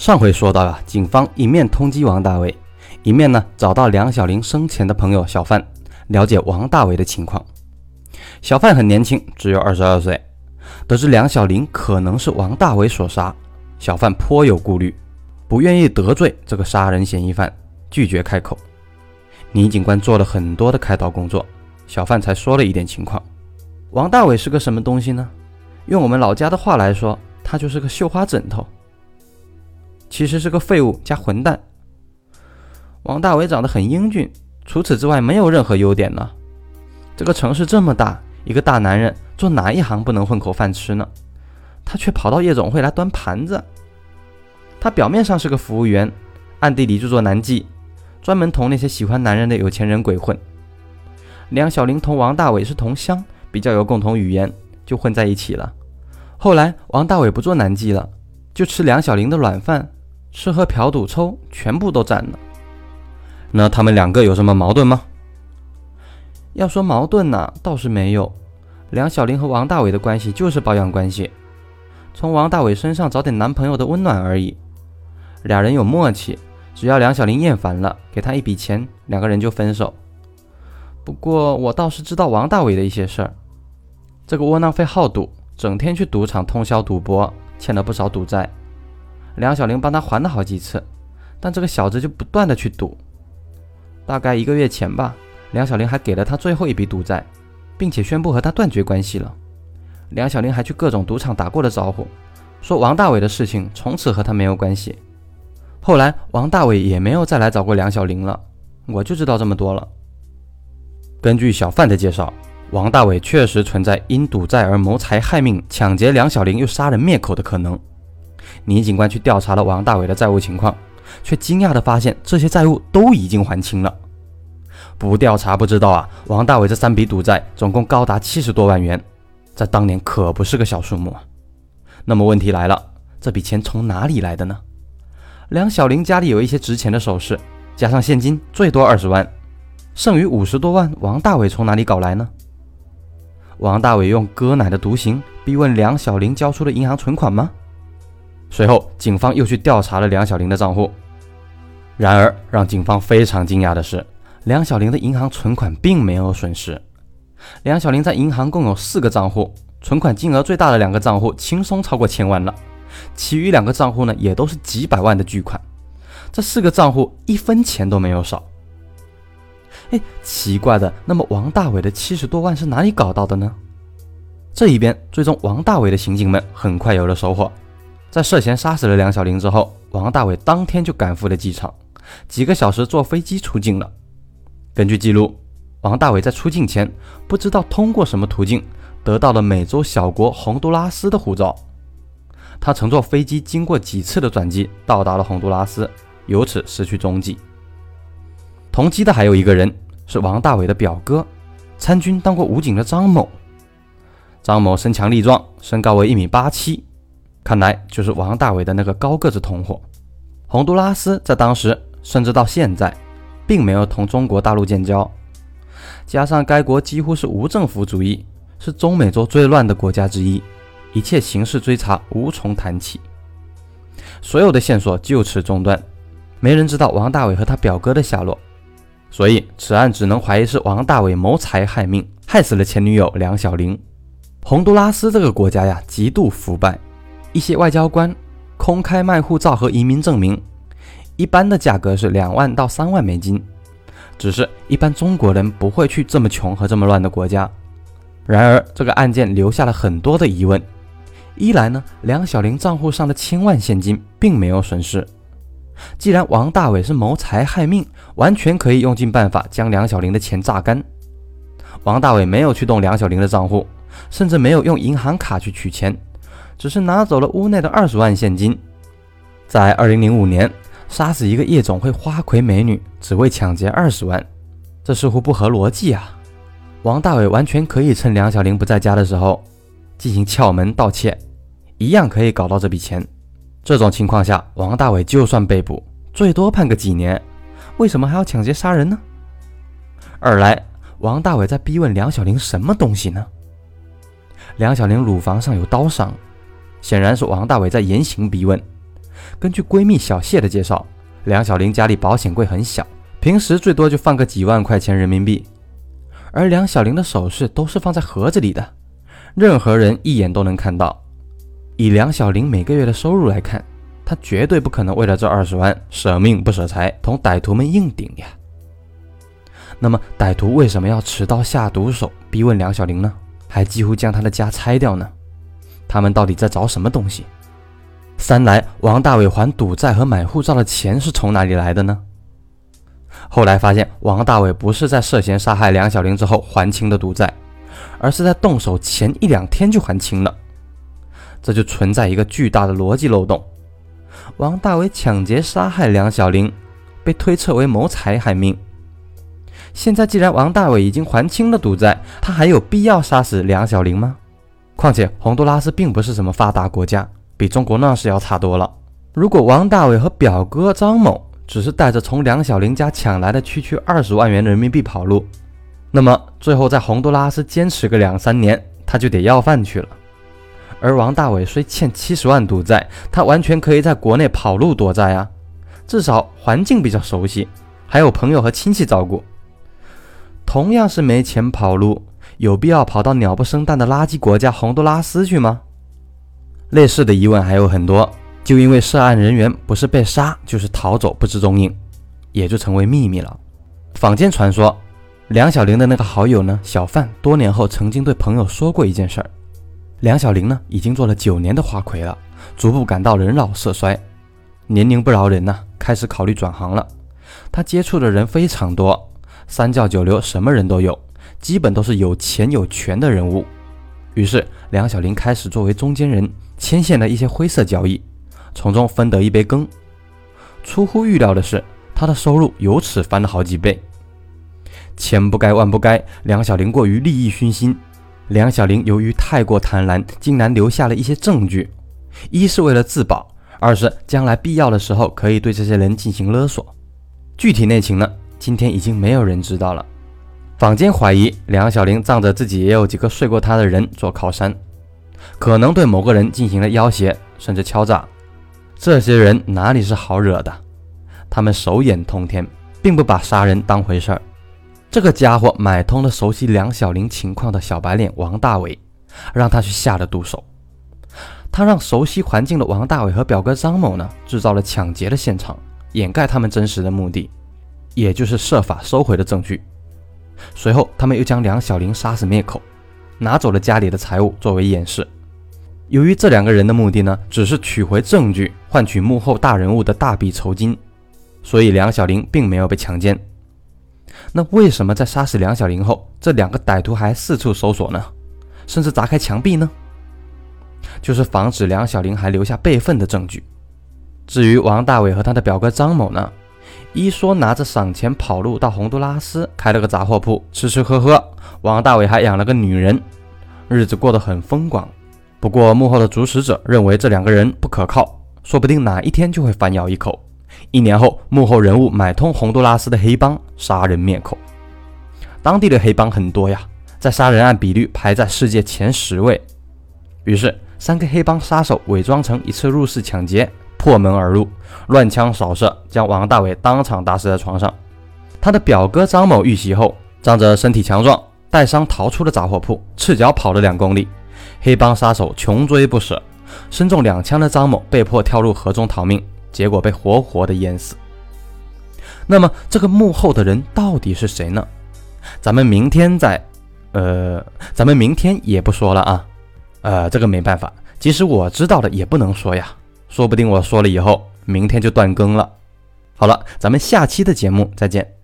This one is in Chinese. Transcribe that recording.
上回说到啊，警方一面通缉王大伟，一面呢找到梁小玲生前的朋友小范，了解王大伟的情况。小范很年轻，只有二十二岁。得知梁小玲可能是王大伟所杀，小范颇有顾虑，不愿意得罪这个杀人嫌疑犯，拒绝开口。倪警官做了很多的开导工作，小范才说了一点情况。王大伟是个什么东西呢？用我们老家的话来说，他就是个绣花枕头。其实是个废物加混蛋。王大伟长得很英俊，除此之外没有任何优点呢。这个城市这么大，一个大男人做哪一行不能混口饭吃呢？他却跑到夜总会来端盘子。他表面上是个服务员，暗地里就做男妓，专门同那些喜欢男人的有钱人鬼混。梁小玲同王大伟是同乡，比较有共同语言，就混在一起了。后来王大伟不做男妓了，就吃梁小玲的软饭。吃喝嫖赌抽，全部都占了。那他们两个有什么矛盾吗？要说矛盾呢，倒是没有。梁小玲和王大伟的关系就是保养关系，从王大伟身上找点男朋友的温暖而已。俩人有默契，只要梁小玲厌烦了，给他一笔钱，两个人就分手。不过我倒是知道王大伟的一些事儿。这个窝囊废好赌，整天去赌场通宵赌博，欠了不少赌债。梁小玲帮他还了好几次，但这个小子就不断的去赌。大概一个月前吧，梁小玲还给了他最后一笔赌债，并且宣布和他断绝关系了。梁小玲还去各种赌场打过了招呼，说王大伟的事情从此和他没有关系。后来王大伟也没有再来找过梁小玲了。我就知道这么多了。根据小范的介绍，王大伟确实存在因赌债而谋财害命、抢劫梁小玲又杀人灭口的可能。倪警官去调查了王大伟的债务情况，却惊讶地发现这些债务都已经还清了。不调查不知道啊，王大伟这三笔赌债总共高达七十多万元，在当年可不是个小数目啊。那么问题来了，这笔钱从哪里来的呢？梁小玲家里有一些值钱的首饰，加上现金最多二十万，剩余五十多万，王大伟从哪里搞来呢？王大伟用割奶的毒刑逼问梁小玲交出了银行存款吗？随后，警方又去调查了梁小玲的账户。然而，让警方非常惊讶的是，梁小玲的银行存款并没有损失。梁小玲在银行共有四个账户，存款金额最大的两个账户轻松超过千万了，其余两个账户呢，也都是几百万的巨款。这四个账户一分钱都没有少。哎，奇怪的，那么王大伟的七十多万是哪里搞到的呢？这一边最终王大伟的刑警们很快有了收获。在涉嫌杀死了梁小玲之后，王大伟当天就赶赴了机场，几个小时坐飞机出境了。根据记录，王大伟在出境前不知道通过什么途径得到了美洲小国洪都拉斯的护照，他乘坐飞机经过几次的转机到达了洪都拉斯，由此失去踪迹。同机的还有一个人是王大伟的表哥，参军当过武警的张某。张某身强力壮，身高为一米八七。看来就是王大伟的那个高个子同伙。洪都拉斯在当时甚至到现在，并没有同中国大陆建交。加上该国几乎是无政府主义，是中美洲最乱的国家之一，一切刑事追查无从谈起。所有的线索就此中断，没人知道王大伟和他表哥的下落。所以此案只能怀疑是王大伟谋财害命，害死了前女友梁小玲。洪都拉斯这个国家呀，极度腐败。一些外交官公开卖护照和移民证明，一般的价格是两万到三万美金。只是一般中国人不会去这么穷和这么乱的国家。然而，这个案件留下了很多的疑问。一来呢，梁小玲账户上的千万现金并没有损失。既然王大伟是谋财害命，完全可以用尽办法将梁小玲的钱榨干。王大伟没有去动梁小玲的账户，甚至没有用银行卡去取钱。只是拿走了屋内的二十万现金，在二零零五年杀死一个夜总会花魁美女，只为抢劫二十万，这似乎不合逻辑啊！王大伟完全可以趁梁小玲不在家的时候进行撬门盗窃，一样可以搞到这笔钱。这种情况下，王大伟就算被捕，最多判个几年，为什么还要抢劫杀人呢？二来，王大伟在逼问梁小玲什么东西呢？梁小玲乳房上有刀伤。显然是王大伟在严刑逼问，根据闺蜜小谢的介绍，梁小玲家里保险柜很小，平时最多就放个几万块钱人民币，而梁小玲的首饰都是放在盒子里的，任何人一眼都能看到。以梁小玲每个月的收入来看，她绝对不可能为了这二十万舍命不舍财，同歹徒们硬顶呀。那么歹徒为什么要持刀下毒手逼问梁小玲呢？还几乎将她的家拆掉呢？他们到底在找什么东西？三来，王大伟还赌债和买护照的钱是从哪里来的呢？后来发现，王大伟不是在涉嫌杀害梁小玲之后还清的赌债，而是在动手前一两天就还清了。这就存在一个巨大的逻辑漏洞：王大伟抢劫杀害梁小玲，被推测为谋财害命。现在既然王大伟已经还清了赌债，他还有必要杀死梁小玲吗？况且洪都拉斯并不是什么发达国家，比中国那是要差多了。如果王大伟和表哥张某只是带着从梁小玲家抢来的区区二十万元人民币跑路，那么最后在洪都拉斯坚持个两三年，他就得要饭去了。而王大伟虽欠七十万赌债，他完全可以在国内跑路躲债啊，至少环境比较熟悉，还有朋友和亲戚照顾。同样是没钱跑路，有必要跑到鸟不生蛋的垃圾国家洪都拉斯去吗？类似的疑问还有很多，就因为涉案人员不是被杀就是逃走不知踪影，也就成为秘密了。坊间传说，梁小玲的那个好友呢，小范多年后曾经对朋友说过一件事儿：梁小玲呢已经做了九年的花魁了，逐步感到人老色衰，年龄不饶人呐，开始考虑转行了。她接触的人非常多。三教九流，什么人都有，基本都是有钱有权的人物。于是梁小玲开始作为中间人，牵线了一些灰色交易，从中分得一杯羹。出乎预料的是，她的收入由此翻了好几倍。千不该万不该，梁小玲过于利益熏心。梁小玲由于太过贪婪，竟然留下了一些证据，一是为了自保，二是将来必要的时候可以对这些人进行勒索。具体内情呢？今天已经没有人知道了。坊间怀疑梁小玲仗着自己也有几个睡过她的人做靠山，可能对某个人进行了要挟，甚至敲诈。这些人哪里是好惹的？他们手眼通天，并不把杀人当回事儿。这个家伙买通了熟悉梁小玲情况的小白脸王大伟，让他去下了毒手。他让熟悉环境的王大伟和表哥张某呢，制造了抢劫的现场，掩盖他们真实的目的。也就是设法收回了证据。随后，他们又将梁小玲杀死灭口，拿走了家里的财物作为掩饰。由于这两个人的目的呢，只是取回证据，换取幕后大人物的大笔酬金，所以梁小玲并没有被强奸。那为什么在杀死梁小玲后，这两个歹徒还四处搜索呢？甚至砸开墙壁呢？就是防止梁小玲还留下备份的证据。至于王大伟和他的表哥张某呢？一说拿着赏钱跑路到洪都拉斯开了个杂货铺，吃吃喝喝。王大伟还养了个女人，日子过得很风光。不过幕后的主使者认为这两个人不可靠，说不定哪一天就会反咬一口。一年后，幕后人物买通洪都拉斯的黑帮，杀人灭口。当地的黑帮很多呀，在杀人案比率排在世界前十位。于是，三个黑帮杀手伪装成一次入室抢劫。破门而入，乱枪扫射，将王大伟当场打死在床上。他的表哥张某遇袭后，仗着身体强壮，带伤逃出了杂货铺，赤脚跑了两公里。黑帮杀手穷追不舍，身中两枪的张某被迫跳入河中逃命，结果被活活的淹死。那么，这个幕后的人到底是谁呢？咱们明天再……呃，咱们明天也不说了啊。呃，这个没办法，即使我知道了也不能说呀。说不定我说了以后，明天就断更了。好了，咱们下期的节目再见。